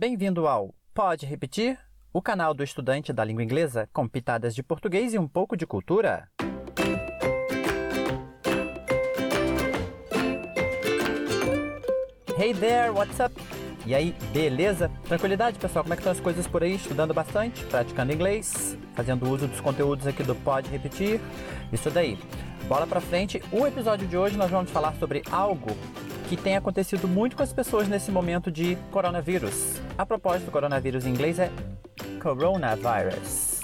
Bem-vindo ao Pode Repetir, o canal do estudante da língua inglesa com pitadas de português e um pouco de cultura. Hey there, what's up? E aí, beleza? Tranquilidade, pessoal? Como é que estão as coisas por aí? Estudando bastante, praticando inglês, fazendo uso dos conteúdos aqui do Pode Repetir. Isso daí. Bola pra frente. O episódio de hoje nós vamos falar sobre algo que tem acontecido muito com as pessoas nesse momento de coronavírus. A propósito, coronavírus em inglês é coronavirus.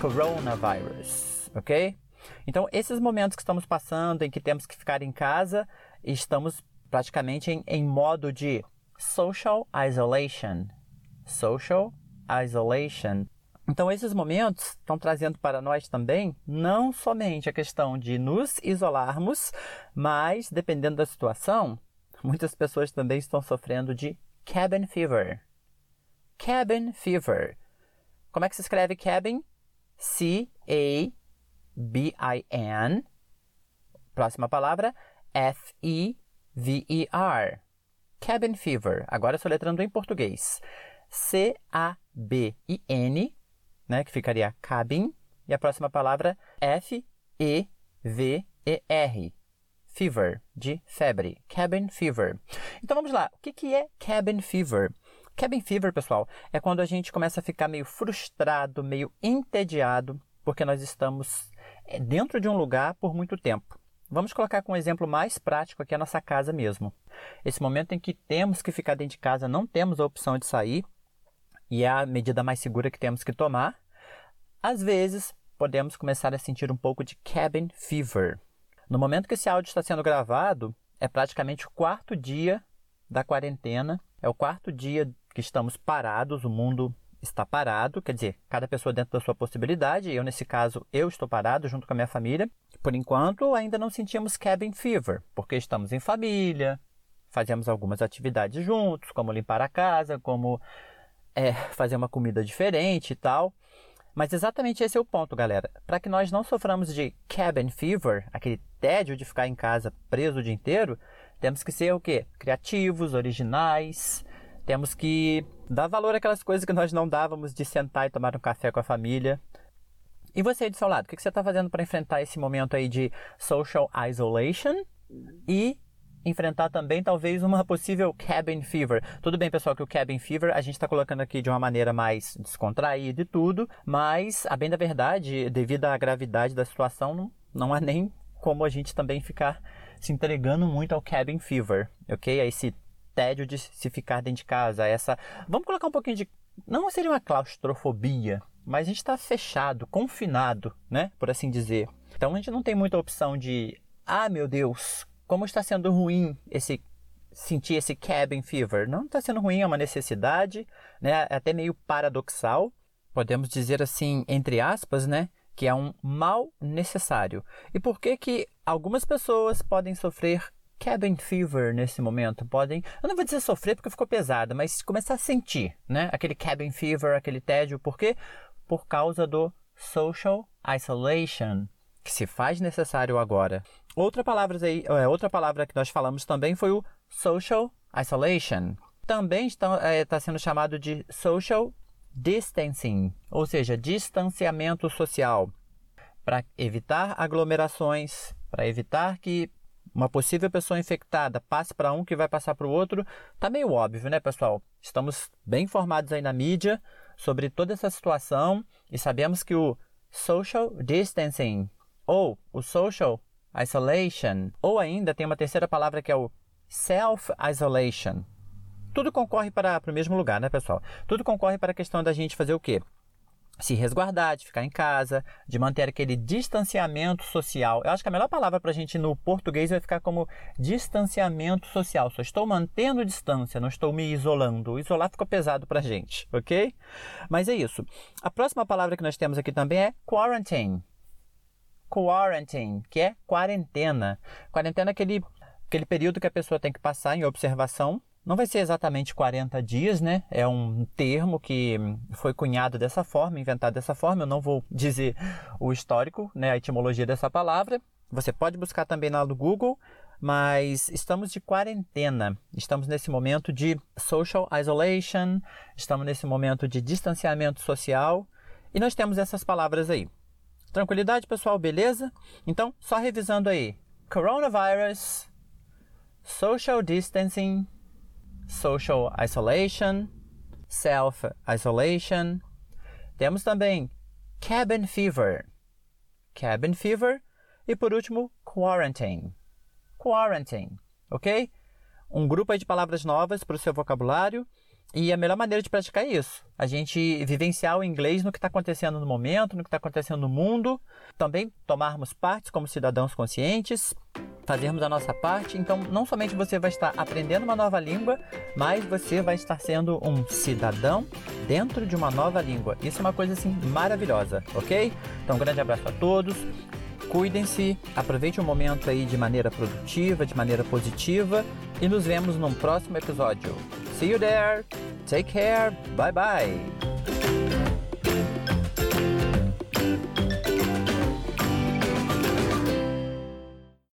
Coronavirus, ok? Então, esses momentos que estamos passando, em que temos que ficar em casa, estamos praticamente em, em modo de social isolation. Social isolation. Então, esses momentos estão trazendo para nós também não somente a questão de nos isolarmos, mas, dependendo da situação, muitas pessoas também estão sofrendo de cabin fever. Cabin fever. Como é que se escreve cabin? C-A-B-I-N. Próxima palavra, F-E-V-E-R. Cabin fever. Agora soletrando em português. C-A-B-I-N, né, que ficaria cabin. E a próxima palavra, F-E-V-E-R fever, de febre, cabin fever. Então vamos lá, o que, que é cabin fever? Cabin fever, pessoal, é quando a gente começa a ficar meio frustrado, meio entediado, porque nós estamos eh, dentro de um lugar por muito tempo. Vamos colocar com um exemplo mais prático aqui a nossa casa mesmo. Esse momento em que temos que ficar dentro de casa, não temos a opção de sair, e é a medida mais segura que temos que tomar. Às vezes, podemos começar a sentir um pouco de cabin fever. No momento que esse áudio está sendo gravado, é praticamente o quarto dia da quarentena, é o quarto dia que estamos parados, o mundo está parado, quer dizer, cada pessoa dentro da sua possibilidade, eu nesse caso, eu estou parado junto com a minha família. Por enquanto, ainda não sentimos cabin fever, porque estamos em família, fazemos algumas atividades juntos, como limpar a casa, como é, fazer uma comida diferente e tal. Mas exatamente esse é o ponto, galera. Para que nós não soframos de cabin fever, aquele tédio de ficar em casa preso o dia inteiro, temos que ser o quê? Criativos, originais. Temos que dar valor àquelas coisas que nós não dávamos de sentar e tomar um café com a família. E você aí do seu lado, o que você está fazendo para enfrentar esse momento aí de social isolation e enfrentar também talvez uma possível cabin fever. Tudo bem, pessoal, que o cabin fever a gente está colocando aqui de uma maneira mais descontraída e tudo, mas a bem da verdade, devido à gravidade da situação, não, não há nem como a gente também ficar se entregando muito ao cabin fever, ok? A esse tédio de se ficar dentro de casa, essa... Vamos colocar um pouquinho de... Não seria uma claustrofobia, mas a gente está fechado, confinado, né? Por assim dizer. Então a gente não tem muita opção de... Ah, meu Deus, como está sendo ruim esse sentir esse cabin fever? Não está sendo ruim, é uma necessidade, né? É até meio paradoxal. Podemos dizer assim, entre aspas, né? Que é um mal necessário. E por que que algumas pessoas podem sofrer cabin fever nesse momento? Podem, eu não vou dizer sofrer porque ficou pesada, mas começar a sentir, né? Aquele cabin fever, aquele tédio. Por quê? Por causa do social isolation, que se faz necessário agora. Outra palavra, aí, é, outra palavra que nós falamos também foi o social isolation. Também está, é, está sendo chamado de social distancing, ou seja, distanciamento social, para evitar aglomerações, para evitar que uma possível pessoa infectada passe para um que vai passar para o outro. Tá meio óbvio, né, pessoal? Estamos bem informados aí na mídia sobre toda essa situação e sabemos que o social distancing ou o social isolation, ou ainda tem uma terceira palavra que é o self-isolation. Tudo concorre para, para o mesmo lugar, né, pessoal? Tudo concorre para a questão da gente fazer o quê? se resguardar, de ficar em casa, de manter aquele distanciamento social. Eu acho que a melhor palavra para a gente no português vai ficar como distanciamento social. Só estou mantendo distância, não estou me isolando. Isolar ficou pesado para a gente, ok? Mas é isso. A próxima palavra que nós temos aqui também é quarantine quarantine, que é quarentena. Quarentena é aquele, aquele período que a pessoa tem que passar em observação. Não vai ser exatamente 40 dias, né? É um termo que foi cunhado dessa forma, inventado dessa forma. Eu não vou dizer o histórico, né, a etimologia dessa palavra. Você pode buscar também lá no Google. mas estamos de quarentena. Estamos nesse momento de social isolation, estamos nesse momento de distanciamento social e nós temos essas palavras aí. Tranquilidade, pessoal, beleza? Então, só revisando aí: coronavirus, social distancing, social isolation, self isolation. Temos também cabin fever, cabin fever e por último quarantine, quarantine, ok? Um grupo de palavras novas para o seu vocabulário e a melhor maneira de praticar é isso. A gente vivenciar o inglês no que está acontecendo no momento, no que está acontecendo no mundo. Também tomarmos parte como cidadãos conscientes, fazermos a nossa parte. Então, não somente você vai estar aprendendo uma nova língua, mas você vai estar sendo um cidadão dentro de uma nova língua. Isso é uma coisa assim maravilhosa, ok? Então, um grande abraço a todos. Cuidem-se, aproveite o momento aí de maneira produtiva, de maneira positiva e nos vemos num próximo episódio. See you there. Take care. Bye bye.